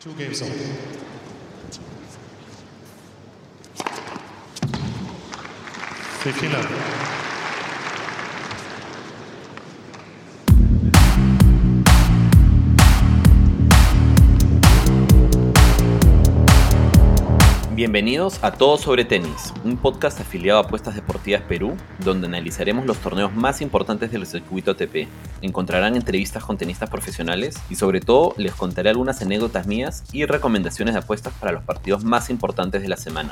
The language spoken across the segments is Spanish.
Two games on. Fifteen up. Bienvenidos a Todo sobre Tenis, un podcast afiliado a Apuestas Deportivas Perú, donde analizaremos los torneos más importantes del circuito ATP. Encontrarán entrevistas con tenistas profesionales y sobre todo les contaré algunas anécdotas mías y recomendaciones de apuestas para los partidos más importantes de la semana.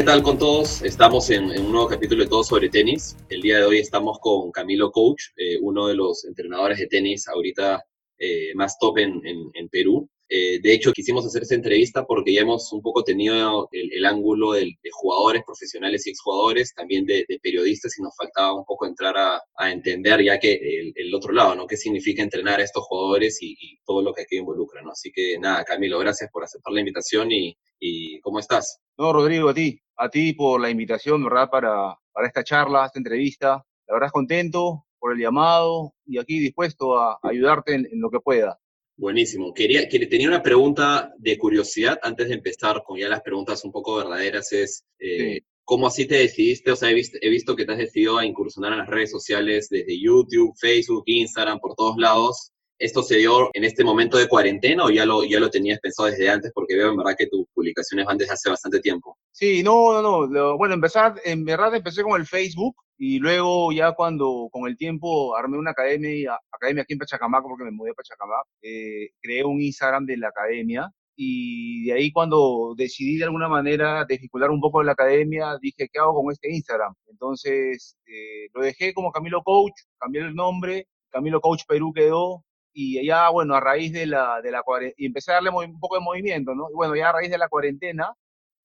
¿Qué tal con todos? Estamos en, un nuevo capítulo de Todo sobre Tenis. El día de hoy estamos con Camilo Coach, eh, uno de los entrenadores de tenis ahorita eh, más top en, Perú. Eh, de hecho, quisimos hacer esta entrevista porque ya hemos un poco tenido el, ángulo de, jugadores profesionales y exjugadores, también de, periodistas, y nos faltaba un poco entrar a, entender ya que el, otro lado, ¿no? ¿Qué significa entrenar a estos jugadores y, todo lo que aquí involucra, ¿no? Así que nada, Camilo, gracias por aceptar la invitación y ¿cómo estás? No, Rodrigo, a ti, a ti por la invitación, ¿verdad? Para, para esta charla, esta entrevista. La verdad, contento por el llamado y aquí dispuesto a ayudarte en, en lo que pueda. Buenísimo. Quería, que- tenía una pregunta de curiosidad antes de empezar con ya las preguntas un poco verdaderas. Es, eh, Sí. ¿cómo así te decidiste? O sea, he visto, he visto que te has decidido a incursionar en las redes sociales desde YouTube, Facebook, Instagram, por todos lados. ¿Esto se dio en este momento de cuarentena o ya lo, ya lo tenías pensado desde antes? Porque veo en verdad que tus publicaciones van desde hace bastante tiempo. Sí, no, no, no. bueno, empezar, en verdad empecé con el Facebook y luego ya cuando con el tiempo armé una academia, academia aquí en Pachacamac, porque me mudé a Pachacamac, eh, creé un Instagram de la academia y de ahí cuando decidí de alguna manera desvincular un poco de la academia, dije, ¿qué hago con este Instagram? Entonces eh, lo dejé como Camilo Coach, cambié el nombre, Camilo Coach Perú quedó y ya, bueno, a raíz de la, de la cuarentena, y empecé a darle un poco de movimiento, ¿no? Y bueno, ya a raíz de la cuarentena,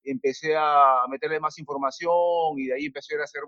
empecé a meterle más información y de ahí empecé a hacer,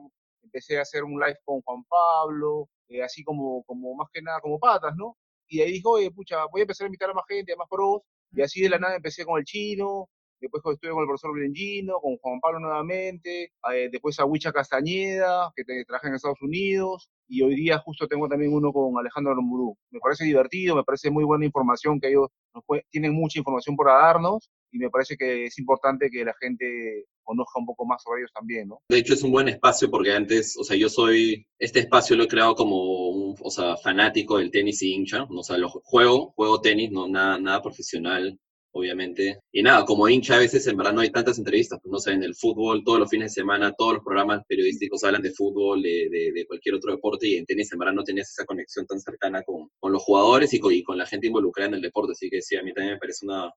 empecé a hacer un live con Juan Pablo, eh, así como, como más que nada como patas, ¿no? Y de ahí dijo, oye, pucha, voy a empezar a invitar a más gente, a más pros, y así de la nada empecé con el chino, después estuve con el profesor Brengino, con Juan Pablo nuevamente, eh, después a Huicha Castañeda, que te traje en Estados Unidos, y hoy día justo tengo también uno con Alejandro Aramburu. Me parece divertido, me parece muy buena información, que ellos nos tienen mucha información por darnos, y me parece que es importante que la gente conozca un poco más sobre ellos también, ¿no? De hecho, es un buen espacio porque antes, o sea, yo soy, este espacio lo he creado como un, o sea, fanático del tenis y hincha, o sea, lo juego, juego tenis, no nada, nada profesional, obviamente. Y nada, como hincha a veces en verdad no hay tantas entrevistas, pues no sé, en el fútbol, todos los fines de semana, todos los programas periodísticos hablan de fútbol, de, de, de cualquier otro deporte, y en tenis en verdad no tenías esa conexión tan cercana con, con los jugadores y con, la gente involucrada en el deporte, así que sí, a mí también me parece una,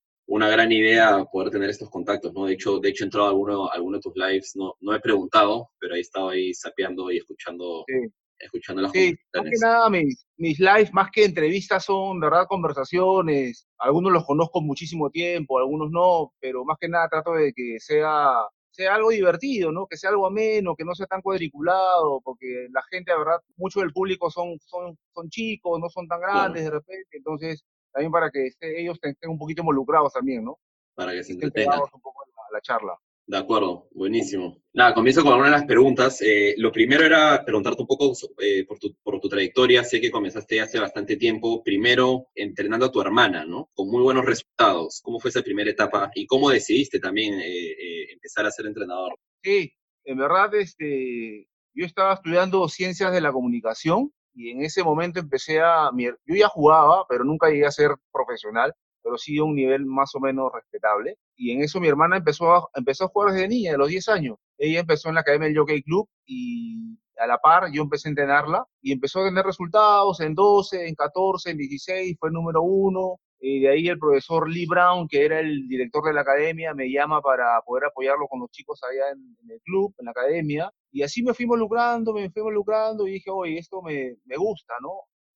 gran idea poder tener estos contactos, ¿no? De hecho, de hecho he entrado a alguno, alguno de tus lives, no, no he preguntado, pero ahí estaba ahí sapeando y escuchando, Sí. Escuchando las Sí, más que nada mis, mis lives, más que entrevistas, son, ¿verdad? Conversaciones. Algunos los conozco muchísimo tiempo, algunos no, pero más que nada trato de que sea, sea algo divertido, ¿no? Que sea algo ameno, que no sea tan cuadriculado, porque la gente, la verdad, mucho del público son, son, son chicos, no son tan grandes de repente, entonces también para que esté- ellos estén un poquito involucrados también, ¿no? Para que se entretengan. un poco la charla. De acuerdo, buenísimo. Nada, comienzo con algunas de las preguntas. Eh, lo primero era preguntarte un poco eh, por, tu, por tu trayectoria. Sé que comenzaste hace bastante tiempo, primero entrenando a tu hermana, ¿no? Con muy buenos resultados. ¿Cómo fue esa primera etapa y cómo decidiste también eh, empezar a ser entrenador? Sí, en verdad, este, yo estaba estudiando ciencias de la comunicación y en ese momento empecé a, yo ya jugaba, pero nunca llegué a ser profesional, pero sí a un nivel más o menos respetable. Y en eso mi hermana empezó a, empezó a jugar desde niña, de los 10 años. Ella empezó en la academia del Jockey Club y a la par yo empecé a entrenarla y empezó a tener resultados en 12, en 14, en 16, fue número uno. Y de ahí el profesor Lee Brown, que era el director de la academia, me llama para poder apoyarlo con los chicos allá en, en el club, en la academia. Y así me fui involucrando, me fui involucrando y dije, oye, esto me, me gusta, ¿no?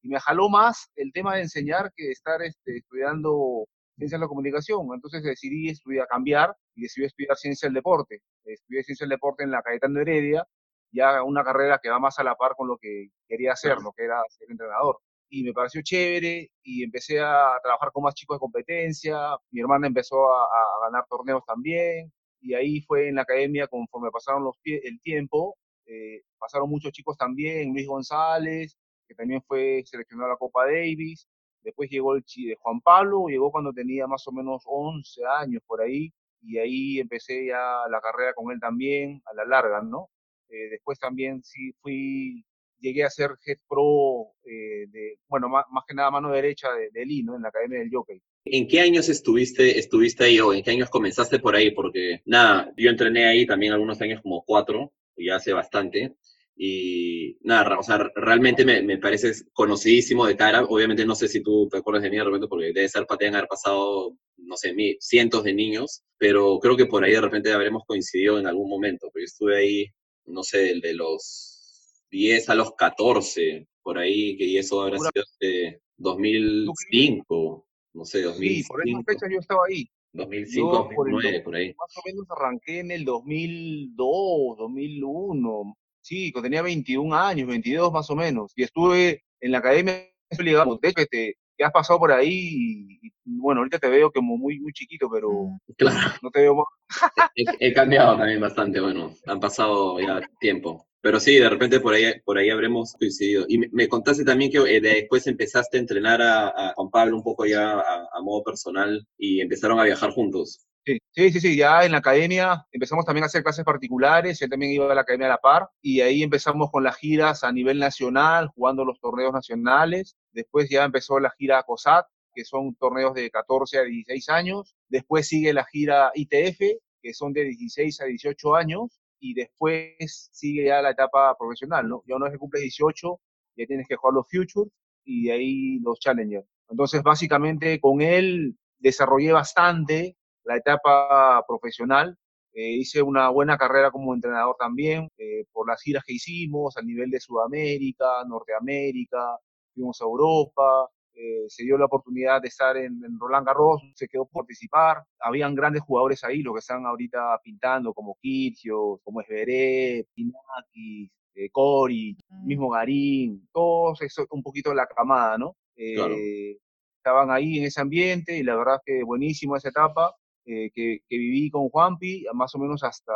Y me jaló más el tema de enseñar que estar este, estudiando ciencia de la comunicación. Entonces decidí estudiar, cambiar y decidí estudiar ciencia del deporte. Estudié ciencia del deporte en la Cayetano Heredia, ya una carrera que va más a la par con lo que quería hacer, lo que era ser entrenador y me pareció chévere y empecé a trabajar con más chicos de competencia, mi hermana empezó a, a ganar torneos también y ahí fue en la academia conforme pasaron los pie- el tiempo, eh, pasaron muchos chicos también, Luis González, que también fue seleccionado a la Copa Davis, después llegó el chi- Juan Pablo, llegó cuando tenía más o menos 11 años por ahí, y ahí empecé ya la carrera con él también, a la larga, ¿no? Eh, después también sí fui, llegué a ser head pro, eh, de, bueno, más, más que nada mano derecha de, de Lee, ¿no? En la Academia del Jockey. ¿En qué años estuviste, estuviste ahí o en qué años comenzaste por ahí? Porque, nada, yo entrené ahí también algunos años, como cuatro, ya hace bastante. Y nada, o sea, realmente me, me pareces conocidísimo de cara. Obviamente no sé si tú te acuerdas de mí de repente, porque debe ser patean haber pasado, no sé, mi- cientos de niños, pero creo que por ahí de repente habremos coincidido en algún momento, porque estuve ahí, no sé, de los 10 a los 14, por ahí, que y eso habrá sido este 2005, no sé, Sí, por esas 2005. fechas yo estaba ahí. 2005, Yo por el 2009, por ahí. más o menos arranqué en el 2002, 2001. Sí, cuando tenía 21 años, 22 más o menos. Y estuve en la academia, digamos, de hecho, este, que has pasado por ahí y, y, bueno, ahorita te veo como muy, muy chiquito, pero Claro, no te veo más. he, he cambiado también bastante, bueno, han pasado ya tiempo. Pero sí, de repente por ahí, por ahí habremos coincidido. Y me, me contaste también que eh, después empezaste a entrenar a, a Juan Pablo un poco ya a, a modo personal y empezaron a viajar juntos. Sí, sí, sí, ya en la academia empezamos también a hacer clases particulares, él también iba a la academia a la par, y ahí empezamos con las giras a nivel nacional, jugando los torneos nacionales, después ya empezó la gira COSAT, que son torneos de 14 a 16 años, después sigue la gira ITF, que son de 16 a 18 años, y después sigue ya la etapa profesional, ¿no? Ya una vez que cumples 18, ya tienes que jugar los Futures y de ahí los Challengers. Entonces, básicamente con él desarrollé bastante la etapa profesional. Eh, hice una buena carrera como entrenador también eh, por las giras que hicimos a nivel de Sudamérica, Norteamérica, fuimos a Europa, eh, se dio la oportunidad de estar en, en, Roland Garros, se quedó por participar. Habían grandes jugadores ahí, los que están ahorita pintando, como Kirchio, como Esberet, Pinakis, eh, Cori, mismo Garín, todos eso, un poquito la camada, ¿no? Eh, Claro. Estaban ahí en ese ambiente y la verdad que buenísimo esa etapa eh, que, que viví con Juanpi, más o menos hasta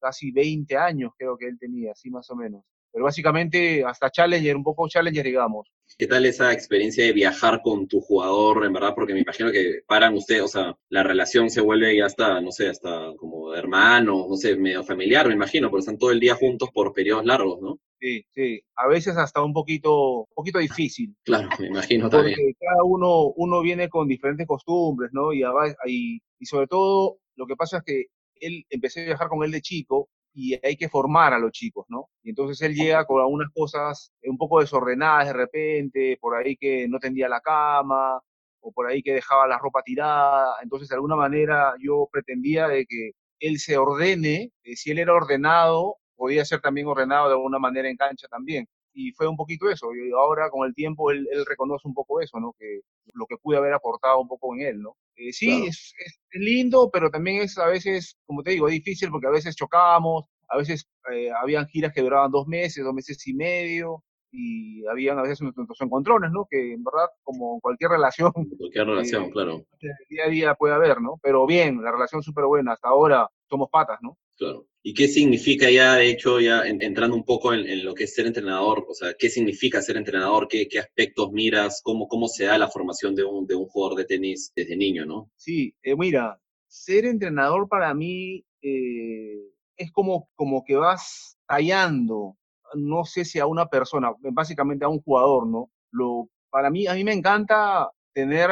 casi 20 años creo que él tenía, así más o menos. Pero básicamente hasta Challenger, un poco Challenger, digamos. ¿Qué tal esa experiencia de viajar con tu jugador, en verdad? Porque me imagino que paran ustedes, o sea, la relación se vuelve ya hasta, no sé, hasta como hermano, no sé, medio familiar, me imagino, porque están todo el día juntos por periodos largos, ¿no? Sí, sí. A veces hasta un poquito, un poquito difícil. Claro, me imagino también. Porque cada uno, uno viene con diferentes costumbres, ¿no? Y, y, y sobre todo, lo que pasa es que él, empecé a viajar con él de chico y hay que formar a los chicos, ¿no? Y entonces él llega con algunas cosas un poco desordenadas de repente, por ahí que no tendía la cama, o por ahí que dejaba la ropa tirada. Entonces, de alguna manera, yo pretendía de que él se ordene, eh, si él era ordenado, podía ser también ordenado de alguna manera en cancha también. Y fue un poquito eso. Y ahora, con el tiempo, él, él reconoce un poco eso, ¿no? Que lo que pude haber aportado un poco en él, ¿no? Eh, sí, claro. es, es, lindo, pero también es a veces, como te digo, difícil porque a veces chocábamos, a veces eh, habían giras que duraban dos meses, dos meses y medio, y habían a veces nuestros encontrones, ¿no? Que en verdad, como cualquier relación. Cualquier relación, eh, claro. Día a día puede haber, ¿no? Pero bien, la relación súper buena. Hasta ahora somos patas, ¿no? Claro. ¿Y qué significa ya, de hecho, ya en, entrando un poco en, en, lo que es ser entrenador? O sea, ¿qué significa ser entrenador? ¿Qué, qué aspectos miras? ¿Cómo, ¿Cómo se da la formación de un, de un jugador de tenis desde niño, no? Sí, eh, mira, ser entrenador para mí eh, es como, como que vas tallando, no sé si a una persona, básicamente a un jugador, ¿no? Lo, para mí, a mí me encanta tener,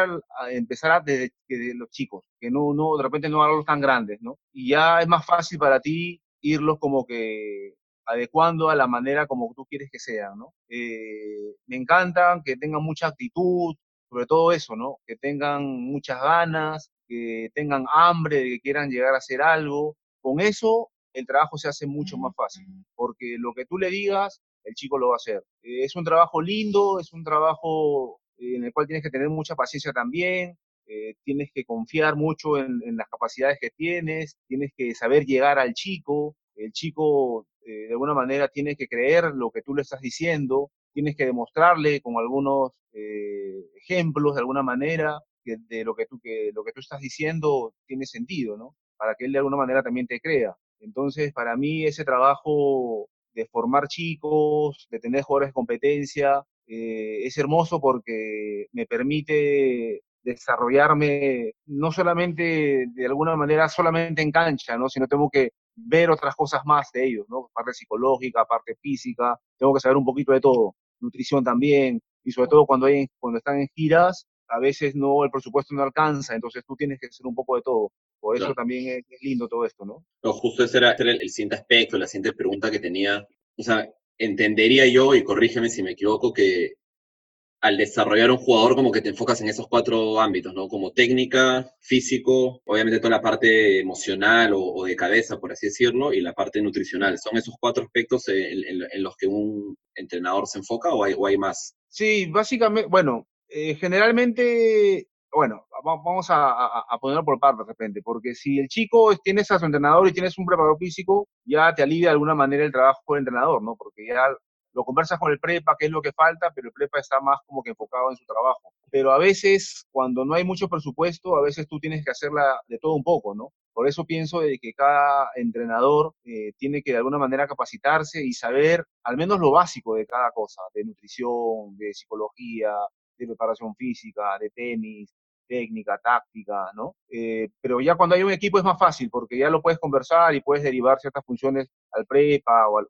empezar desde, desde, los chicos, que no, no, de repente no a los tan grandes, ¿no? Y ya es más fácil para ti irlos como que adecuando a la manera como tú quieres que sean, ¿no? Eh, me encantan que tengan mucha actitud, sobre todo eso, ¿no? Que tengan muchas ganas, que tengan hambre, que quieran llegar a hacer algo. Con eso el trabajo se hace mucho más fácil, porque lo que tú le digas, el chico lo va a hacer. Eh, es un trabajo lindo, es un trabajo en el cual tienes que tener mucha paciencia también, eh, tienes que confiar mucho en, en, las capacidades que tienes, tienes que saber llegar al chico, el chico eh, de alguna manera tiene que creer lo que tú le estás diciendo, tienes que demostrarle con algunos eh, ejemplos de alguna manera que de lo que, tú, que lo que tú estás diciendo tiene sentido, ¿no? Para que él de alguna manera también te crea. Entonces, para mí ese trabajo de formar chicos, de tener jugadores de competencia. Eh, es hermoso porque me permite desarrollarme no solamente de alguna manera solamente en cancha, ¿no? sino tengo que ver otras cosas más de ellos, ¿no? parte psicológica, parte física, tengo que saber un poquito de todo, nutrición también, y sobre todo cuando, hay, cuando están en giras, a veces no, el presupuesto no alcanza, entonces tú tienes que hacer un poco de todo. Por eso también es, lindo todo esto, ¿no? No, justo ese era, el, el, siguiente aspecto, la siguiente pregunta que tenía. O sea, entendería yo, y corrígeme si me equivoco, que al desarrollar un jugador como que te enfocas en esos cuatro ámbitos, ¿no? Como técnica, físico, obviamente toda la parte emocional o, de cabeza, por así decirlo, y la parte nutricional. ¿Son esos cuatro aspectos en, los que un entrenador se enfoca o hay, o hay más? Sí, básicamente, bueno, eh, generalmente, bueno, vamos a, ponerlo por partes de repente, porque si el chico tienes a su entrenador y tienes un preparador físico, ya te alivia de alguna manera el trabajo con el entrenador, ¿no? Porque ya lo conversas con el prepa, qué es lo que falta, pero el prepa está más como que enfocado en su trabajo. Pero a veces, cuando no hay mucho presupuesto, a veces tú tienes que hacerla de todo un poco, ¿no? Por eso pienso de que cada entrenador eh, tiene que de alguna manera capacitarse y saber al menos lo básico de cada cosa, de nutrición, de psicología, de preparación física, de tenis, técnica, táctica, ¿no? Eh, pero ya cuando hay un equipo es más fácil porque ya lo puedes conversar y puedes derivar ciertas funciones al prepa o al,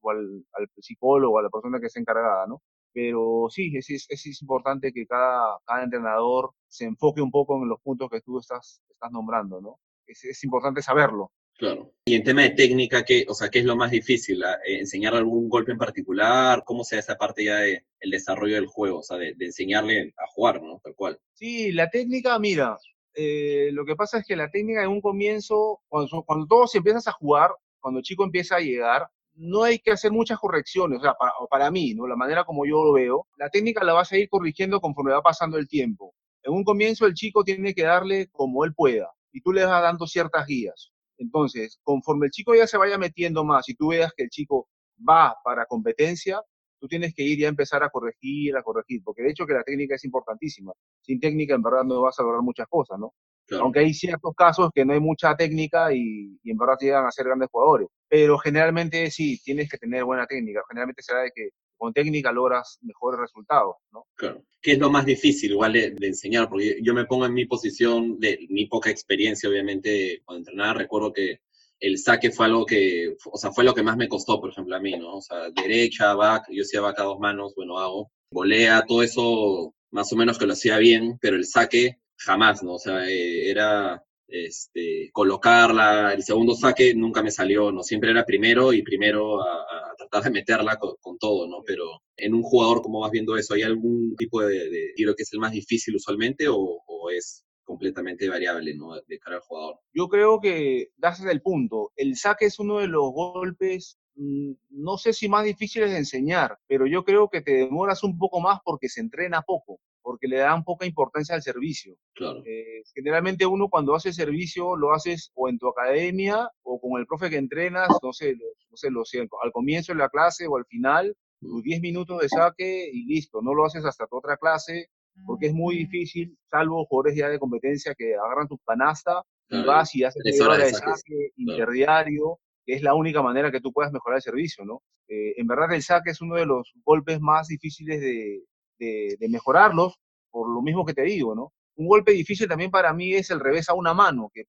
psicólogo, a la persona que esté encargada, ¿no? Pero sí, es, es, importante que cada, entrenador se enfoque un poco en los puntos que tú estás, nombrando, ¿no? Es importante saberlo. Claro. Y en tema de técnica, ¿qué, o sea, ¿qué es lo más difícil? Eh, ¿Enseñar algún golpe en particular? ¿Cómo se esa parte ya del el desarrollo del juego? O sea, de, enseñarle a jugar, ¿no? Tal cual. Sí, la técnica, mira, eh, lo que pasa es que la técnica en un comienzo, cuando, cuando todos empiezas a jugar, cuando el chico empieza a llegar, no hay que hacer muchas correcciones, o sea, para, para mí, ¿no? La manera como yo lo veo, la técnica la vas a ir corrigiendo conforme va pasando el tiempo. En un comienzo el chico tiene que darle como él pueda y tú le vas dando ciertas guías entonces, conforme el chico ya se vaya metiendo más y tú veas que el chico va para competencia, tú tienes que ir ya a empezar a corregir, a corregir, porque de hecho que la técnica es importantísima. Sin técnica en verdad no vas a lograr muchas cosas, ¿no? Aunque hay ciertos casos que no hay mucha técnica y, en verdad llegan a ser grandes jugadores. Pero generalmente sí, tienes que tener buena técnica. Generalmente se da de que con técnica logras mejores resultados, ¿no? Claro. ¿Qué es lo más difícil igual de, enseñar? Porque yo me pongo en mi posición de mi poca experiencia, obviamente, cuando entrenaba, recuerdo que el saque fue algo que, o sea, fue lo que más me costó, por ejemplo, a mí, ¿no? O sea, derecha, back, yo hacía back a dos manos, bueno, hago, volea, todo eso más o menos que lo hacía bien, pero el saque jamás, ¿no? O sea, eh, era este, colocarla, el segundo saque nunca me salió, ¿no? Siempre era primero y primero a, tratar de meterla con, todo, ¿no? Pero en un jugador, ¿cómo vas viendo eso? ¿Hay algún tipo de, tiro que es el más difícil usualmente o, es completamente variable, ¿no? De cara al jugador. Yo creo que das el punto. El saque es uno de los golpes mm, no sé si más difíciles de enseñar, pero yo creo que te demoras un poco más porque se entrena poco porque le dan poca importancia al servicio. Claro. Eh, generalmente uno cuando hace servicio lo haces o en tu academia o con el profe que entrenas, no sé, no sé, lo sé, al comienzo de la clase o al final, tus 10 minutos de saque y listo, no lo haces hasta tu otra clase porque es muy difícil, salvo jugadores ya de competencia que agarran tu canasta y vas y haces el de saque interdiario, que es la única manera que tú puedas mejorar el servicio, ¿no? Eh, en verdad el saque es uno de los golpes más difíciles de, de, mejorarlos, por lo mismo que te digo, ¿no? Un golpe difícil también para mí es el revés a una mano, que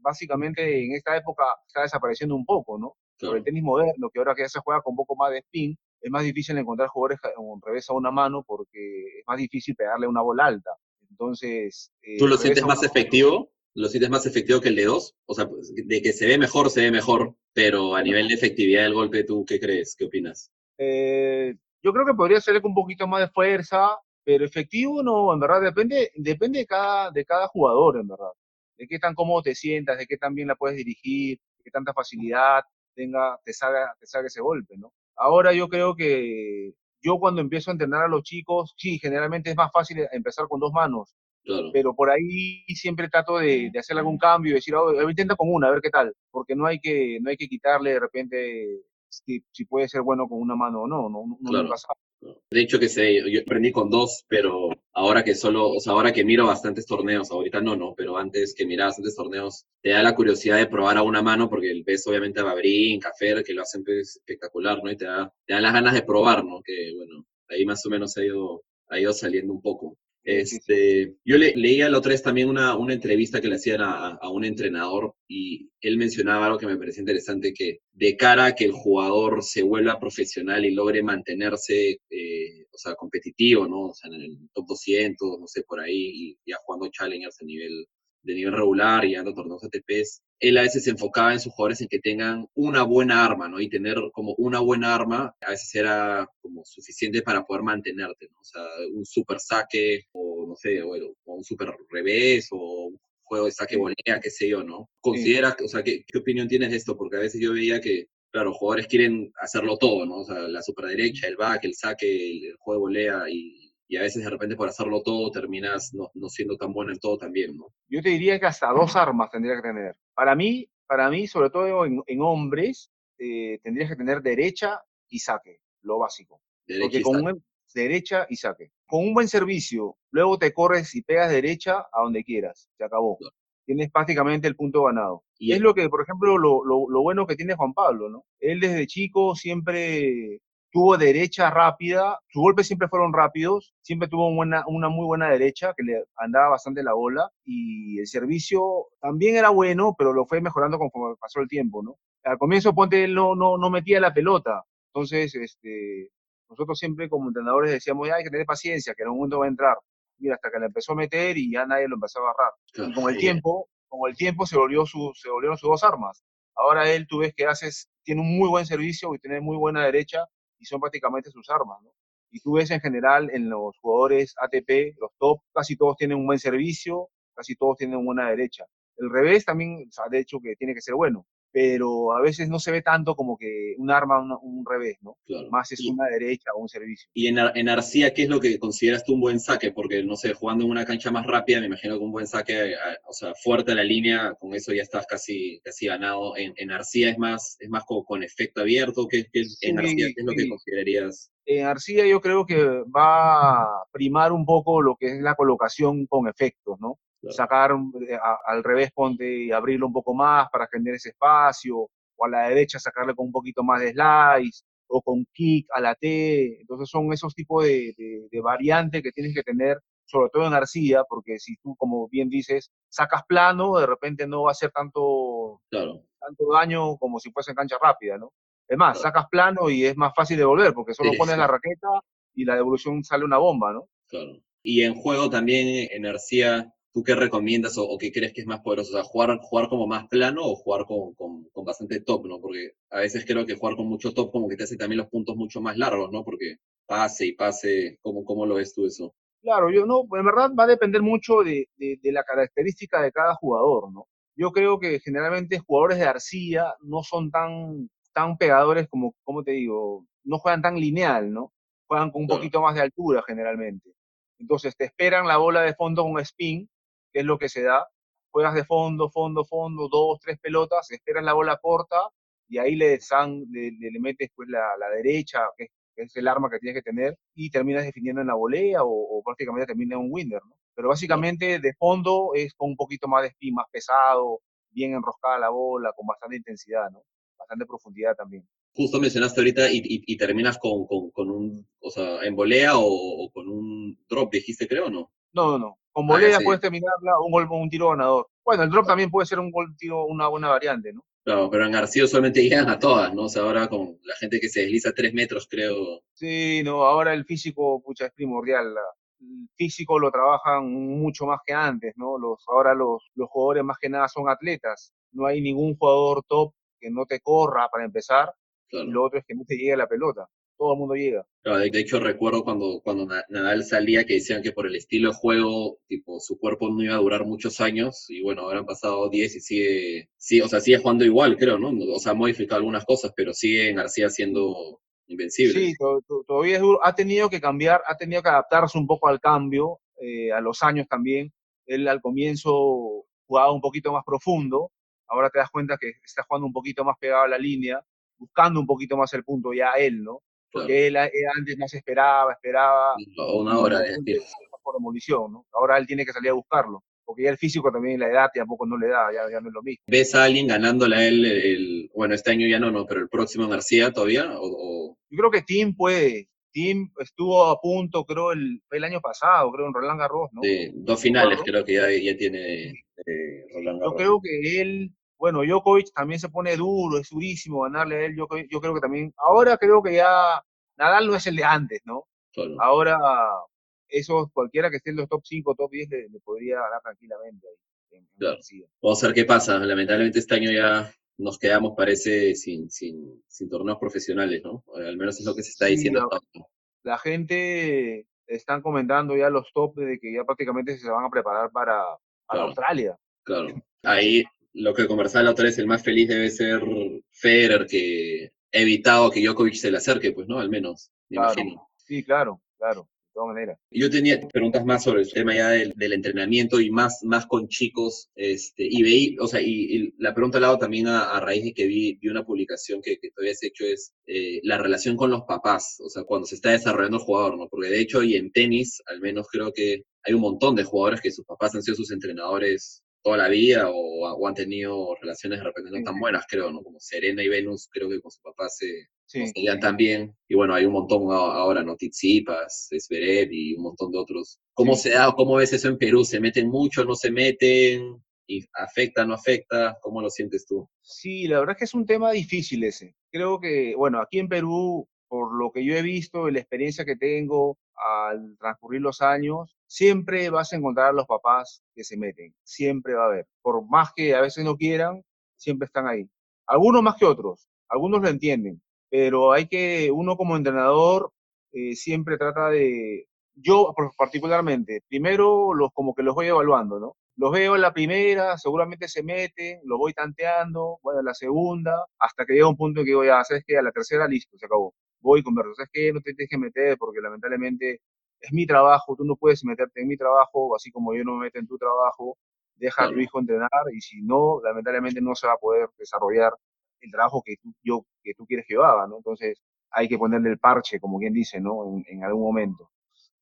básicamente en esta época está desapareciendo un poco, ¿no? Por el tenis moderno, que ahora que ya se juega con un poco más de spin, es más difícil encontrar jugadores con revés a una mano porque es más difícil pegarle una bola alta. Entonces... Eh, ¿Tú lo sientes más efectivo? ¿Lo sientes más efectivo que el de dos? O sea, pues, de que se ve mejor, se ve mejor, pero a nivel de efectividad del golpe, ¿tú qué crees? ¿Qué opinas? Eh, yo creo que podría ser con un poquito más de fuerza, pero efectivo no, en verdad depende, depende de cada, de cada jugador, en verdad. De qué tan cómodo te sientas, de qué tan bien la puedes dirigir, de qué tanta facilidad tenga, te salga, te salga ese golpe, ¿no? Ahora yo creo que yo cuando empiezo a entrenar a los chicos, sí, generalmente es más fácil empezar con dos manos, pero por ahí siempre trato de, de hacer algún cambio y decir, oh, intenta con una, a ver qué tal, porque no hay que, no hay que quitarle de repente si, si, puede ser bueno con una mano o no, no, no claro. De hecho, que sé, yo aprendí con dos, pero ahora que solo, o sea, ahora que miro bastantes torneos, ahorita no, no, pero antes que miraba bastantes torneos, te da la curiosidad de probar a una mano, porque ves obviamente a Babrín, Café, que lo hacen pues, espectacular, ¿no? Y te da, te dan las ganas de probar, ¿no? Que bueno, ahí más o menos ha ido, ha ido saliendo un poco. Este, yo le, leía la otra vez también una, una entrevista que le hacían a, a, un entrenador y él mencionaba algo que me parecía interesante, que de cara a que el jugador se vuelva profesional y logre mantenerse, eh, o sea, competitivo, ¿no? O sea, en el top 200, no sé, por ahí, y ya jugando challengers a nivel de nivel regular y ando torneos ATPs, él a veces se enfocaba en sus jugadores en que tengan una buena arma, ¿no? Y tener como una buena arma a veces era como suficiente para poder mantenerte, ¿no? O sea, un super saque o no sé, o, o un super revés o un juego de saque volea, qué sé yo, ¿no? Considera, o sea, ¿qué, ¿qué opinión tienes de esto? Porque a veces yo veía que claro, jugadores quieren hacerlo todo, ¿no? O sea, la superderecha, el back, el saque, el, juego de volea y, y, a veces de repente por hacerlo todo terminas no, no, siendo tan bueno en todo también, ¿no? Yo te diría que hasta dos armas tendría que tener. Para mí, para mí sobre todo en, en hombres, eh, tendrías que tener derecha y saque, lo básico. Derecha Porque y con saque. un, derecha y saque. Con un buen servicio, luego te corres y pegas derecha a donde quieras. Se acabó. Tienes prácticamente el punto ganado. Y es lo que, por ejemplo, lo, lo, lo bueno que tiene Juan Pablo, ¿no? Él desde chico siempre tuvo derecha rápida, sus golpes siempre fueron rápidos, siempre tuvo buena, una muy buena derecha que le andaba bastante la bola y el servicio también era bueno, pero lo fue mejorando conforme pasó el tiempo, ¿no? Al comienzo, ponte, no, no, no metía la pelota, entonces, este, nosotros siempre como entrenadores decíamos, ya hay que tener paciencia, que en un momento va a entrar. Mira, hasta que la empezó a meter y ya nadie lo empezó a agarrar. Claro. Y con el tiempo, con el tiempo se, volvió su, se volvieron sus dos armas. Ahora él, tú ves que haces, tiene un muy buen servicio y tiene muy buena derecha y son prácticamente sus armas, ¿no? Y tú ves en general en los jugadores ATP, los top, casi todos tienen un buen servicio, casi todos tienen buena derecha. El revés también, o sea, de hecho, que tiene que ser bueno, pero a veces no se ve tanto como que un arma, una- un revés, ¿no? Claro. Más es Y- una derecha o un servicio. Y en, en Arcía, ¿qué es lo que consideras tú un buen saque? Porque, no sé, jugando en una cancha más rápida, me imagino que un buen saque, a- o sea, fuerte a la línea, con eso ya estás casi, casi ganado. En, en Arcía es más, es más como con efecto abierto. ¿Qué, qué- en Arcía, ¿qué es lo que sí. considerarías? En Arcilla yo creo que va a primar un poco lo que es la colocación con efectos, ¿no? Claro. Sacar eh, a- al revés, ponte y abrirlo un poco más para tener ese espacio, o a la derecha sacarle con un poquito más de slice, o con kick a la T. Entonces son esos tipos de, de, de variantes que tienes que tener, sobre todo en arcilla, porque si tú, como bien dices, sacas plano, de repente no va a hacer tanto, Claro, tanto daño como si fuese en cancha rápida, ¿no? Es más, Claro. sacas plano y es más fácil de volver, porque solo Sí, pones sí. la raqueta y la devolución sale una bomba, ¿no? claro. Y en juego también, en Arcía, ¿tú qué recomiendas o, o qué crees que es más poderoso? O sea, ¿jugar, jugar como más plano o jugar con, con, con bastante top, ¿no? Porque a veces creo que jugar con mucho top como que te hace también los puntos mucho más largos, ¿no? Porque pase y pase, ¿cómo, cómo lo ves tú eso? Claro, yo no, en verdad va a depender mucho de, de, de la característica de cada jugador, ¿no? Yo creo que generalmente jugadores de arcilla no son tan, tan pegadores como, como te digo, no juegan tan lineal, ¿no? Juegan con un Claro. poquito más de altura generalmente. Entonces te esperan la bola de fondo con spin, que es lo que se da. Juegas de fondo, fondo, fondo, dos, tres pelotas, esperan la bola corta y ahí le, le, le- le metes pues la, la derecha, que es, que es el arma que tienes que tener, y terminas definiendo en la volea o, o prácticamente termina en un winner, ¿no? Pero básicamente de fondo es con un poquito más de spin, más pesado, bien enroscada la bola, con bastante intensidad, ¿no? Bastante profundidad también. Justo mencionaste ahorita y, y, y terminas con, con, con un, o sea, en volea o, o con un drop, dijiste, creo, ¿no? No, no, no. Con Ah, volea sí. puedes terminarla un gol, un tiro ganador. Bueno, el drop también puede ser un gol, tiro, una buena variante, ¿no? Claro, pero en Arcía solamente llegan a todas, ¿no? O sea, ahora con la gente que se desliza tres metros, creo. Sí, no, ahora el físico, pucha, es primordial. la- El físico lo trabajan mucho más que antes, ¿no? Los, ahora los, los jugadores más que nada son atletas. No hay ningún jugador top que no te corra para empezar. Y lo otro es que no te llegue la pelota. Todo el mundo llega. Claro, de, de hecho recuerdo cuando, cuando Na- Nadal salía que decían que por el estilo de juego, tipo, su cuerpo no iba a durar muchos años, y bueno, ahora han pasado 10 y sigue, sí, o sea, sigue jugando igual, creo, ¿no? O sea, ha modificado algunas cosas, pero sigue en García siendo invencible. Sí, to- to- todavía es duro. Ha tenido que cambiar, ha tenido que adaptarse un poco al cambio, eh, a los años también. Él al comienzo jugaba un poquito más profundo, ahora te das cuenta que está jugando un poquito más pegado a la línea, buscando un poquito más el punto ya él, ¿no? Porque él, él antes más esperaba, esperaba. O una hora, de por demolición, ¿no? Ahora él tiene que salir a buscarlo, porque ya el físico también, la edad tampoco no le da, ya, ya no es lo mismo. ¿Ves a alguien ganándole a él el, bueno, este año ya no, no, pero el próximo García todavía? ¿O, o- Yo creo que Tim puede. Tim estuvo a punto, creo, el, el año pasado, creo, en Roland Garros, ¿no? de dos finales creo que ya, ya tiene eh, Roland Yo Garros? creo que él, bueno, Djokovic también se pone duro, es durísimo ganarle a él. Yo, creo- yo creo que también, ahora creo que ya Nadal no es el de antes, ¿no? Solo. Ahora, esos, cualquiera que esté en los top 5, top 10, le, le podría ganar tranquilamente. En, en Claro. Vamos a ver qué pasa. Lamentablemente este año ya nos quedamos, parece, sin, sin, sin torneos profesionales, ¿no? Eh, Al menos es lo que se está diciendo. La gente están comentando ya los top de que ya prácticamente se van a preparar para, para Claro. Australia. Claro. Ahí lo que conversaba la otra vez, el más feliz debe ser Federer, que ha evitado que Djokovic se le acerque, pues, ¿no? Al menos, me Claro. imagino. Sí, claro, claro, de todas maneras. Yo tenía preguntas más sobre el tema ya del, del entrenamiento y más, más con chicos, este, y veí, o sea, y, y la pregunta al lado también a, a raíz de que vi, vi una publicación que, que tú habías hecho es eh, la relación con los papás, o sea, cuando se está desarrollando el jugador, ¿no? Porque de hecho, y en tenis, al menos creo que hay un montón de jugadores que sus papás han sido sus entrenadores toda la vida o, o han tenido relaciones de repente no tan buenas, creo, ¿no? Como Serena y Venus, creo que con su papá se, Sí, también. Y bueno, hay un montón ahora, ¿no? Tsitsipas, Zverev y un montón de otros. ¿Cómo Sí. se da, cómo ves eso en Perú? ¿Se meten mucho, no se meten? ¿Y ¿Afecta, no afecta? ¿Cómo lo sientes tú? Sí, la verdad es que es un tema difícil ese. Creo que, bueno, aquí en Perú, por lo que yo he visto y la experiencia que tengo al transcurrir los años, siempre vas a encontrar a los papás que se meten. Siempre va a haber. Por más que a veces no quieran, siempre están ahí. Algunos más que otros. Algunos lo entienden. Pero hay que, uno como entrenador, eh, siempre trata de, yo particularmente, primero los como que los voy evaluando, ¿no? Los veo en la primera, seguramente se meten, los voy tanteando, bueno, en la segunda, hasta que llega un punto en que digo, ya, ¿sabes qué? A la tercera, listo, se acabó. Voy converso, ¿sabes qué? No te tienes meter porque lamentablemente es mi trabajo, tú no puedes meterte en mi trabajo, así como yo no me meto en tu trabajo, deja a tu hijo entrenar y si no, lamentablemente no se va a poder desarrollar el trabajo que tú, yo, que tú quieres que yo haga, ¿no? Entonces hay que ponerle el parche, como quien dice, ¿no? En, en algún momento.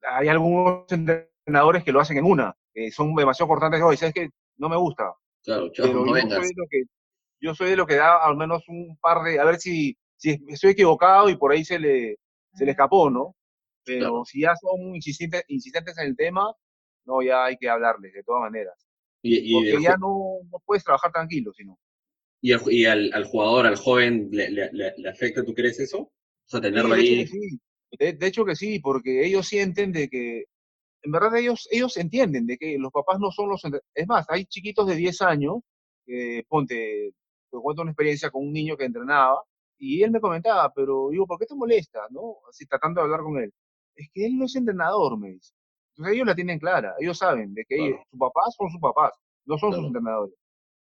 Hay algunos entrenadores que lo hacen en una, que son demasiado cortantes, hoy, ¿sabes qué? No me gusta, Claro, chao, pero no yo vengas. soy, de lo que, yo soy de lo que da al menos un par de, a ver si, si estoy equivocado y por ahí se le, se le escapó, ¿no? Pero Claro. si ya son insistentes, insistentes en el tema, no, ya hay que hablarles, de todas maneras. Y, y, Porque ya no, no puedes trabajar tranquilo, sino. y, ju- y al, al jugador, al joven, ¿le, le- le- afecta, tú crees eso? O sea, Sí, tenerlo de hecho ahí. que sí. De, de hecho que sí, porque ellos sienten de que, en verdad ellos, ellos entienden de que los papás no son los... Es más, hay chiquitos de 10 años, que, ponte, te cuento una experiencia con un niño que entrenaba, y él me comentaba, pero digo, ¿por qué te molesta? ¿no? Así tratando de hablar con él. Es que él no es entrenador, me dice. Entonces ellos la tienen clara, ellos saben de que Claro. sus papás son sus papás, no son sus Claro. entrenadores.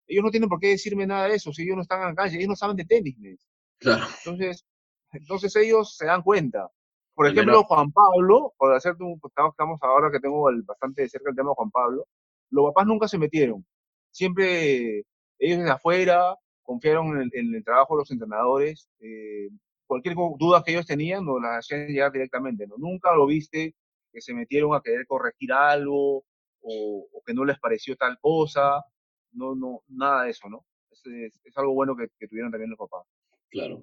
Ellos no tienen por qué decirme nada de eso, si ellos no están en la calle, ellos no saben de tenis, me dice. Claro, Entonces, entonces ellos se dan cuenta. Por Al ejemplo, menos- Juan Pablo, por hacerte un, estamos ahora que tengo el- bastante de cerca el tema de Juan Pablo, los papás nunca se metieron. Siempre ellos desde afuera confiaron en el, en el trabajo de los entrenadores. eh, cualquier duda que ellos tenían nos las hacían llegar directamente. ¿no? Nunca lo viste que se metieron a querer corregir algo o, o que no les pareció tal cosa. No, no, nada de eso, ¿no? Es, es- es algo bueno que, que tuvieron también los papás. claro.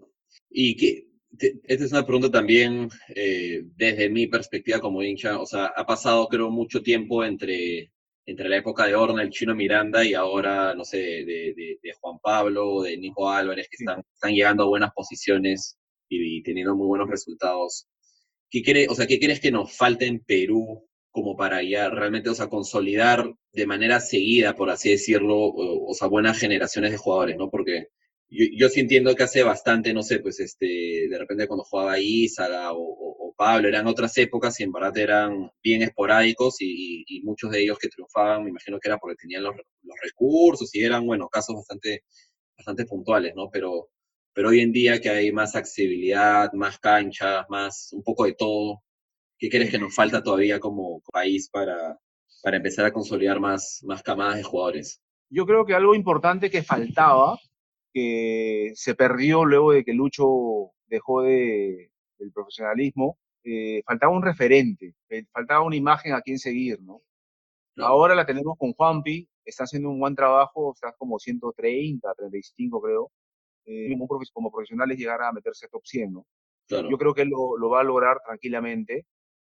Y que, te- esta es una pregunta también eh, desde mi perspectiva como hincha. O sea, ha pasado, creo, mucho tiempo entre, entre la época de Horna, el chino Miranda, y ahora, no sé, de, de- de Juan Pablo, de Nico Álvarez, que Sí. están, están llegando a buenas posiciones y, teniendo muy buenos resultados. ¿Qué, cree, o sea, ¿Qué crees que nos falta en Perú como para ya realmente, o consolidar de manera seguida, por así decirlo, o, o sea, buenas generaciones de jugadores, ¿no? Porque yo, yo sí entiendo que hace bastante, no sé, pues este, de repente cuando jugaba o, o- o Pablo, eran otras épocas y en verdad eran bien esporádicos y, y muchos de ellos que triunfaban, me imagino que era porque tenían los, los recursos y eran, bueno, casos bastante, bastante puntuales, ¿no? Pero, pero hoy en día que hay más accesibilidad, más canchas, más, un poco de todo, ¿qué crees que nos falta todavía como país para, para empezar a consolidar más, más camadas de jugadores? Yo creo que algo importante que faltaba, que se perdió luego de que Lucho dejó de, del profesionalismo, eh, faltaba un referente, eh, faltaba una imagen a quien seguir, ¿no? Ahora la tenemos con Juanpi, está haciendo un buen trabajo, está como 130, 35 creo. Eh, como, como profesional es llegar a meterse top 100, ¿no? Claro, Yo creo que él lo, lo va a lograr tranquilamente.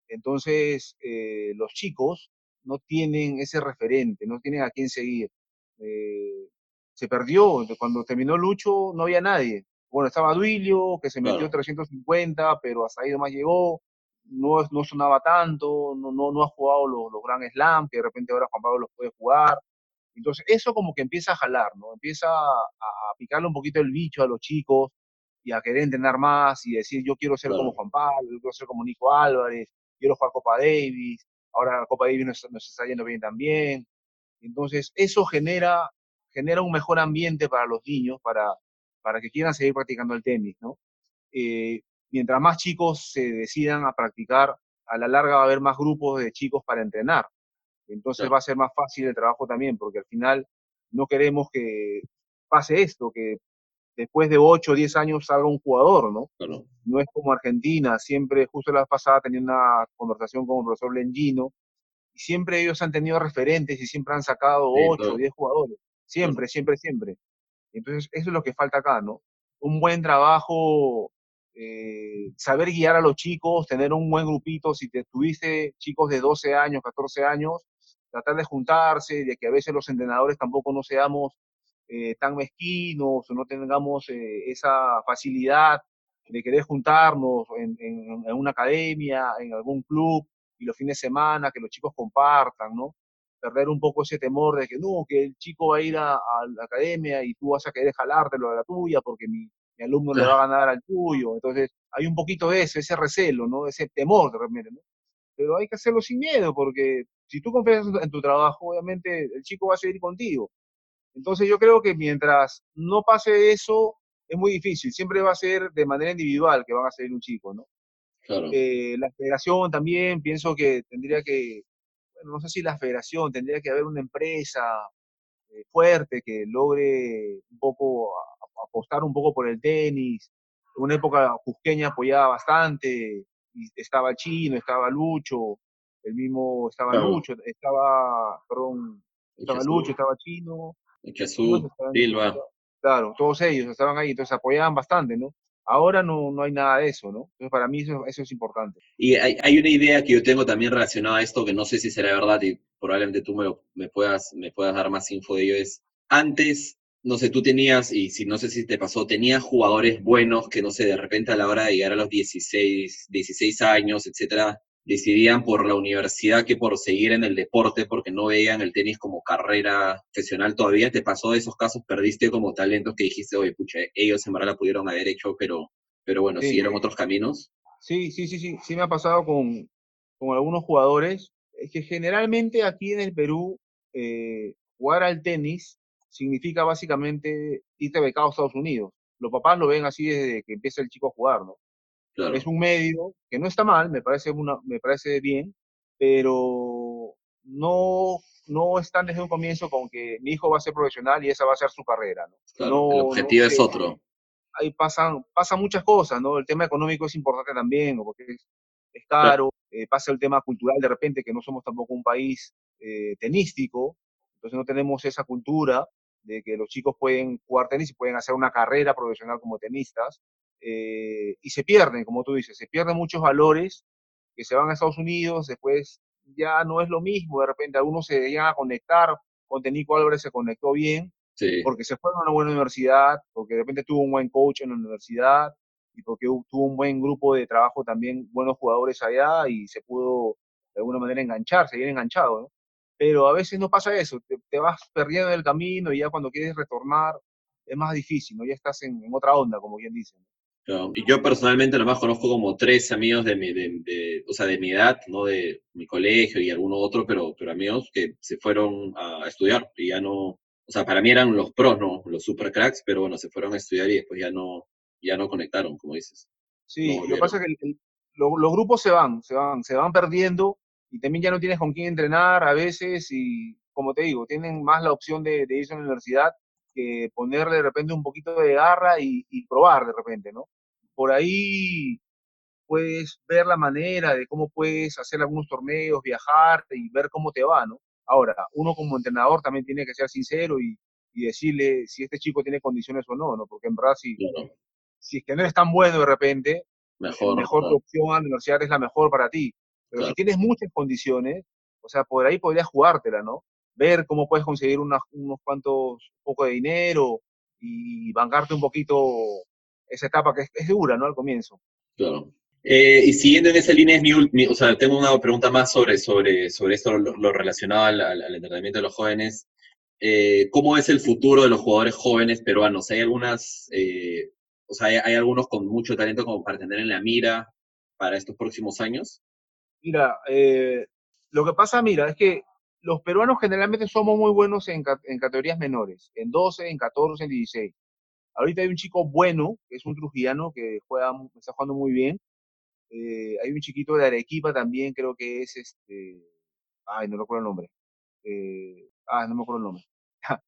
Entonces, eh, los chicos no tienen ese referente, no tienen a quién seguir. Eh, se perdió, cuando terminó Lucho no había nadie. Bueno, estaba Duilio, que se metió Claro. 350, pero hasta ahí nomás llegó, no, no sonaba tanto, no, no, no ha jugado los, los Grand Slam, que de repente ahora Juan Pablo los puede jugar. Entonces, eso como que empieza a jalar, ¿no? Empieza a, a picarle un poquito el bicho a los chicos y a querer entrenar más y decir, yo quiero ser como. Juan Pablo, yo quiero ser como Nico Álvarez, quiero jugar Copa Davis, ahora la Copa Davis nos, nos está yendo bien también. Entonces, eso genera, genera un mejor ambiente para los niños, para, para que quieran seguir practicando el tenis, ¿no? Eh, mientras más chicos se decidan a practicar, a la larga va a haber más grupos de chicos para entrenar. Entonces va a ser más fácil el trabajo también, porque al final no queremos que pase esto, que después de 8 o 10 años salga un jugador, ¿no? claro, No es como Argentina, siempre, justo la vez pasada tenía una conversación con el profesor Lengino, y siempre ellos han tenido referentes y siempre han sacado Sí, 8 o claro. 10 jugadores, siempre, siempre, siempre. Entonces, eso es lo que falta acá, ¿no? Un buen trabajo, eh, saber guiar a los chicos, tener un buen grupito, si te tuviste chicos de 12 años, 14 años, tratar de juntarse, de que a veces los entrenadores tampoco no seamos eh, tan mezquinos o no tengamos eh, esa facilidad de querer juntarnos en, en- en una academia, en algún club, y los fines de semana, que los chicos compartan, ¿no? Perder un poco ese temor de que no, que el chico va a ir a, a la academia y tú vas a querer jalártelo a la tuya porque mi, mi alumno le va a ganar al tuyo. Entonces, hay un poquito de eso, ese recelo, ¿no? Ese temor de repente, ¿no? Pero hay que hacerlo sin miedo, porque si tú confías en tu, en tu trabajo, obviamente el chico va a seguir contigo. Entonces yo creo que mientras no pase eso, es muy difícil. Siempre va a ser de manera individual que van a seguir un chico, ¿no? claro. Eh, la federación también, pienso que tendría que, bueno, no sé si la federación, tendría que haber una empresa eh, fuerte que logre un poco a- a- apostar un poco por el tenis. En una época Cusqueña apoyaba bastante, y estaba Chino, estaba Lucho, el mismo estaba Claro. Lucho, estaba, perdón, estaba Jesús, Lucho, estaba Chino, Jesús, ¿Quién más estaba en- Silva, Claro, todos ellos estaban ahí, entonces apoyaban bastante, ¿no? Ahora no, no hay nada de eso, ¿no? Entonces para mí eso, eso es importante. Y hay, hay una idea que yo tengo también relacionada a esto, que no sé si será verdad y probablemente tú me, lo- me, puedas, me puedas dar más info de ello, es antes, no sé, tú tenías, y si no sé si te pasó, tenías jugadores buenos que, no sé, de repente a la hora de llegar a los 16, 16 años, etcétera, decidían por la universidad que por seguir en el deporte porque no veían el tenis como carrera profesional todavía. ¿Te pasó de esos casos? ¿Perdiste como talentos que dijiste, oye, pucha, ellos en verdad la pudieron haber hecho, pero, pero bueno, Sí. siguieron otros caminos? Sí, sí, sí, sí, sí me ha pasado con, con algunos jugadores. Es que generalmente aquí en el Perú, eh, jugar al tenis significa básicamente irte becado a Estados Unidos. Los papás lo ven así desde que empieza el chico a jugar, ¿no? Claro, Es un medio que no está mal, me parece, una, me parece bien, pero no, no están desde un comienzo con que mi hijo va a ser profesional y esa va a ser su carrera, ¿no? claro. No- el no objetivo es otro. ahí pasan, pasan muchas cosas, ¿no? El tema económico es importante también, porque es, es caro, eh, pasa el tema cultural de repente, que no somos tampoco un país eh, tenístico, entonces no tenemos esa cultura de que los chicos pueden jugar tenis y pueden hacer una carrera profesional como tenistas, eh, y se pierden, como tú dices, se pierden muchos valores que se van a Estados Unidos, después ya no es lo mismo, de repente algunos se llegan a conectar, con Tenico Álvarez se conectó bien, Sí, porque se fue a una buena universidad, porque de repente tuvo un buen coach en la universidad y porque tuvo un buen grupo de trabajo también, buenos jugadores allá y se pudo de alguna manera enganchar, seguir enganchado, ¿no? Pero a veces no pasa eso, te, te vas perdiendo en el camino y ya cuando quieres retornar es más difícil, ¿no? Ya estás en, en otra onda, como bien dicen. Claro. Y yo personalmente nomás conozco como tres amigos de mi, de, de- o sea, de mi edad, no de mi colegio y alguno otro, pero, pero amigos que se fueron a estudiar y ya no, o sea, para mí eran los pros, ¿no? Los super cracks, pero bueno, se fueron a estudiar y después ya no, ya no conectaron, como dices. Sí, No lo que pasa es que el- el- lo- los grupos se van, se van, se van perdiendo y también ya no tienes con quién entrenar a veces y, como te digo, tienen más la opción de, de irse a la universidad que ponerle de repente un poquito de garra y, y probar de repente, ¿no? Por ahí puedes ver la manera de cómo puedes hacer algunos torneos, viajar y ver cómo te va, ¿no? Ahora, uno como entrenador también tiene que ser sincero y, y decirle si este chico tiene condiciones o no, ¿no? Porque en verdad, si, Claro, si es que no es tan bueno de repente, mejor. mejor tu opción a la universidad es la mejor para ti. Pero claro, si tienes muchas condiciones, o sea, por ahí podrías jugártela, ¿no? Ver cómo puedes conseguir unas- unos cuantos, poco de dinero y bancarte un poquito esa etapa que es, es dura, ¿no? Al comienzo. claro. Eh, y siguiendo en esa línea, es mi, mi- o sea, tengo una pregunta más sobre, sobre, sobre esto, lo, lo relacionado al, al- entrenamiento de los jóvenes. Eh, ¿cómo es el futuro de los jugadores jóvenes peruanos? ¿Hay algunas, eh, o sea, hay, hay algunos con mucho talento como para tener en la mira para estos próximos años? Mira, eh, lo que pasa, mira, es que los peruanos generalmente somos muy buenos en, en categorías menores, en 12, en 14, en 16. Ahorita hay un chico bueno, que es un trujillano, que juega, está jugando muy bien. Eh, hay un chiquito de Arequipa también, creo que es este. Ay, no recuerdo el nombre. Eh, ah, no me acuerdo el nombre.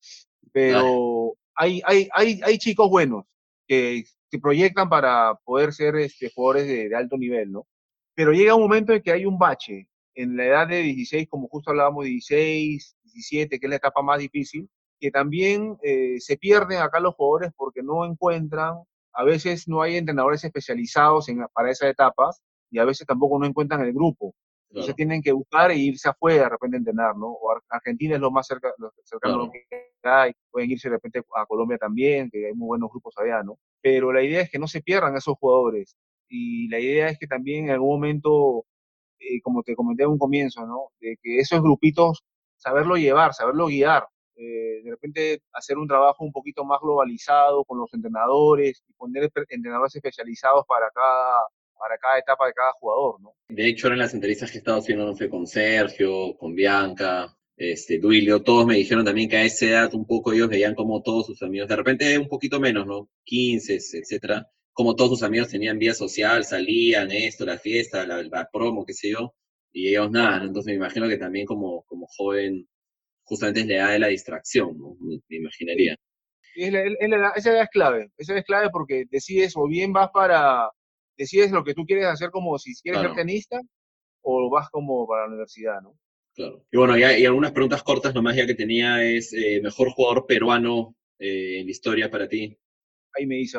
Pero hay, hay, hay, hay chicos buenos que, que proyectan para poder ser este, jugadores de, de alto nivel, ¿no? Pero llega un momento en que hay un bache. En la edad de 16, como justo hablábamos, 16, 17, que es la etapa más difícil, que también eh, se pierden acá los jugadores porque no encuentran, a veces no hay entrenadores especializados en, para esas etapas y a veces tampoco no encuentran el grupo. Entonces tienen que buscar e irse afuera de repente a entrenar, ¿no? O Ar- Argentina es lo más cerca, lo cercano claro, que hay. Pueden irse de repente a Colombia también, que hay muy buenos grupos allá, ¿no? Pero la idea es que no se pierdan esos jugadores. Y la idea es que también en algún momento, eh, como te comenté en un comienzo, ¿no? De que esos grupitos, saberlo llevar, saberlo guiar. Eh, de repente hacer un trabajo un poquito más globalizado con los entrenadores y poner entrenadores especializados para cada, para cada etapa de cada jugador, ¿no? De hecho, en las entrevistas que he estado haciendo, no sé, con Sergio, con Bianca, este, Duilio, todos me dijeron también que a esa edad un poco ellos veían como todos sus amigos, de repente un poquito menos, ¿no? 15, etcétera, como todos sus amigos tenían vida social, salían, esto, la fiesta, la, la promo, qué sé yo, y ellos nada. Entonces me imagino que también como, como joven, justamente es la edad de la distracción, ¿no? Me, me imaginaría. Y es la- es la edad- esa edad es clave, esa edad es clave porque decides o bien vas para, decides lo que tú quieres hacer como si quieres ser Claro. tenista o vas como para la universidad, ¿no? Claro. Y bueno, y algunas preguntas cortas nomás ya que tenía es, eh, mejor jugador peruano eh, en la historia para ti. Ahí me dice,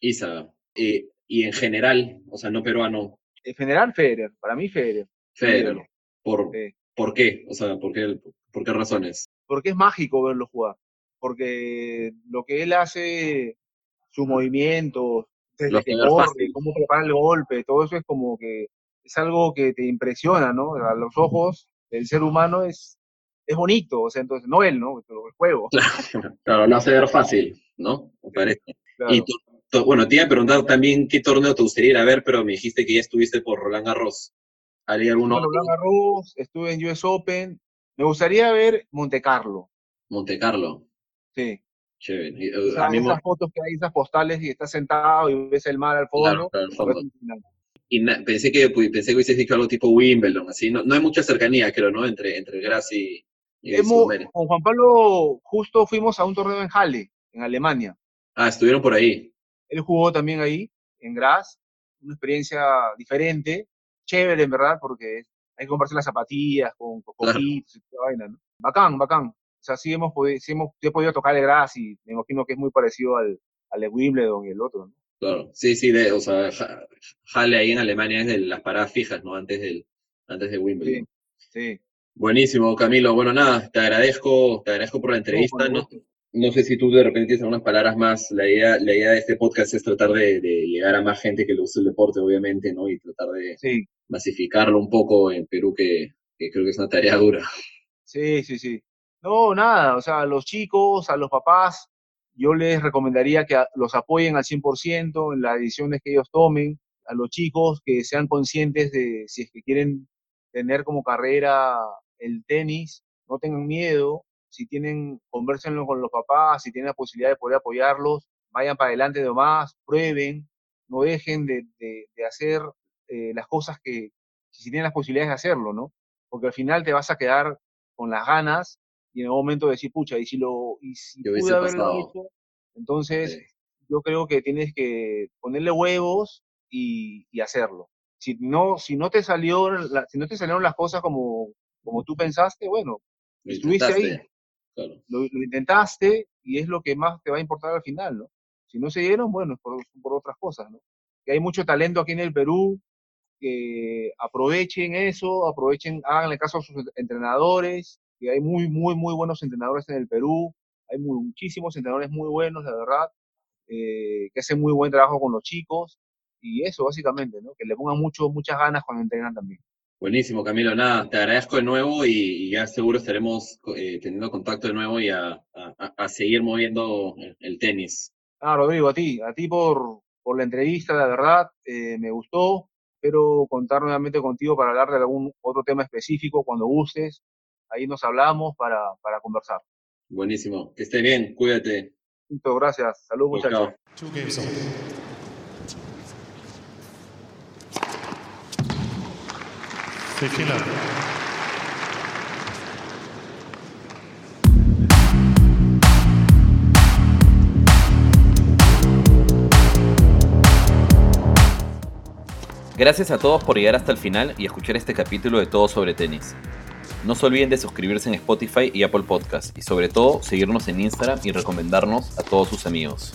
Isa, eh, y en general, o sea, no peruano, en general Federer, para mí Federer, Federer, ¿por, sí. ¿por qué? O sea, ¿por qué, por qué razones? porque es mágico verlo jugar, porque lo que él hace, sus movimientos, desde Lo que corre, cómo prepara el golpe, todo eso es como que es algo que te impresiona, ¿no? A los ojos del ser humano es, es bonito, o sea, entonces, no él, ¿no? El juego, Claro, lo hace ver fácil, ¿no? Me parece. claro. Y tú- tú- bueno, te iba a preguntar también qué torneo te gustaría ir a ver, pero me dijiste que ya estuviste por Roland Garros. ¿Hay alguno Bueno? Roland Garros, estuve en US Open. Me gustaría ver Monte Carlo. Monte Carlo. Sí. Chévere. O sea, a mí esas fotos que hay, esas postales y estás sentado y ves el mar al Claro, fondo. claro, al fondo. final. Y pensé que pensé que hubieses dicho algo tipo Wimbledon, así. No, no hay mucha cercanía, creo, ¿no? Entre, entre Graz y, y Hemos- con Juan Pablo justo fuimos a un torneo en Halle, en Alemania. Ah, estuvieron por ahí. Él jugó también ahí, en Graz. Una experiencia diferente, chévere en verdad, porque hay que comprarse las zapatillas con, con Claro. coquitos y toda vaina, ¿no? Bacán, bacán. O sea, sí hemos, podido, sí hemos, sí he podido tocar el Graz y me imagino que es muy parecido al, al de Wimbledon y el otro, ¿no? Claro. Sí, sí, de, o sea, Halle ahí en Alemania es de las paradas fijas, ¿no? Antes del, antes de Wimbledon. Sí. Buenísimo, Camilo. Bueno, nada, te agradezco, te agradezco por la entrevista. No, no sé si tú de repente tienes algunas palabras más. La idea, la idea de este podcast es tratar de, de llegar a más gente que le guste el deporte, obviamente, ¿no? Y tratar de Sí, masificarlo un poco en Perú, que, creo que es una tarea dura. sí, sí, sí. No, nada, o sea, a los chicos, a los papás, yo les recomendaría que los apoyen al 100% en las decisiones que ellos tomen, a los chicos que sean conscientes de si es que quieren tener como carrera el tenis, no tengan miedo, si tienen, conversenlo con los papás, si tienen la posibilidad de poder apoyarlos, vayan para adelante nomás, prueben, no dejen de, de- de hacer eh, las cosas que, si tienen las posibilidades de hacerlo, ¿no? Porque al final te vas a quedar con las ganas y en algún momento decir, pucha, y si lo, y si ¿Qué hubiese pude haberlo pasado? hecho, entonces Sí. yo creo que tienes que ponerle huevos y, y hacerlo. si no, si no te salió, la- si no te salieron las cosas como, como tú pensaste, bueno, Lo estuviste ahí. intentaste. Claro. lo, lo intentaste y es lo que más te va a importar al final, ¿no? Si no se dieron, bueno, es por, por otras cosas, ¿no? Que hay mucho talento aquí en el Perú, que aprovechen eso, aprovechen, háganle caso a sus entrenadores, que hay muy, muy, muy buenos entrenadores en el Perú, hay muy- muchísimos entrenadores muy buenos, la verdad, eh, que hacen muy buen trabajo con los chicos, y eso básicamente, ¿no? Que le pongan mucho, muchas ganas cuando entrenan también. Buenísimo, Camilo. Nada, te agradezco de nuevo y, y ya seguro estaremos eh, teniendo contacto de nuevo y a, a- a seguir moviendo el, el tenis. Ah, Rodrigo, a ti, a ti por, por la entrevista, la verdad, eh, me gustó. Espero contar nuevamente contigo para hablar de algún otro tema específico cuando gustes. Ahí nos hablamos para, para conversar. Buenísimo. Que esté bien, cuídate. Listo, gracias. Salud, Chao, muchachos. chao. Gracias a todos por llegar hasta el final y escuchar este capítulo de Todo sobre Tenis. No se olviden de suscribirse en Spotify y Apple Podcast y sobre todo seguirnos en Instagram y recomendarnos a todos sus amigos.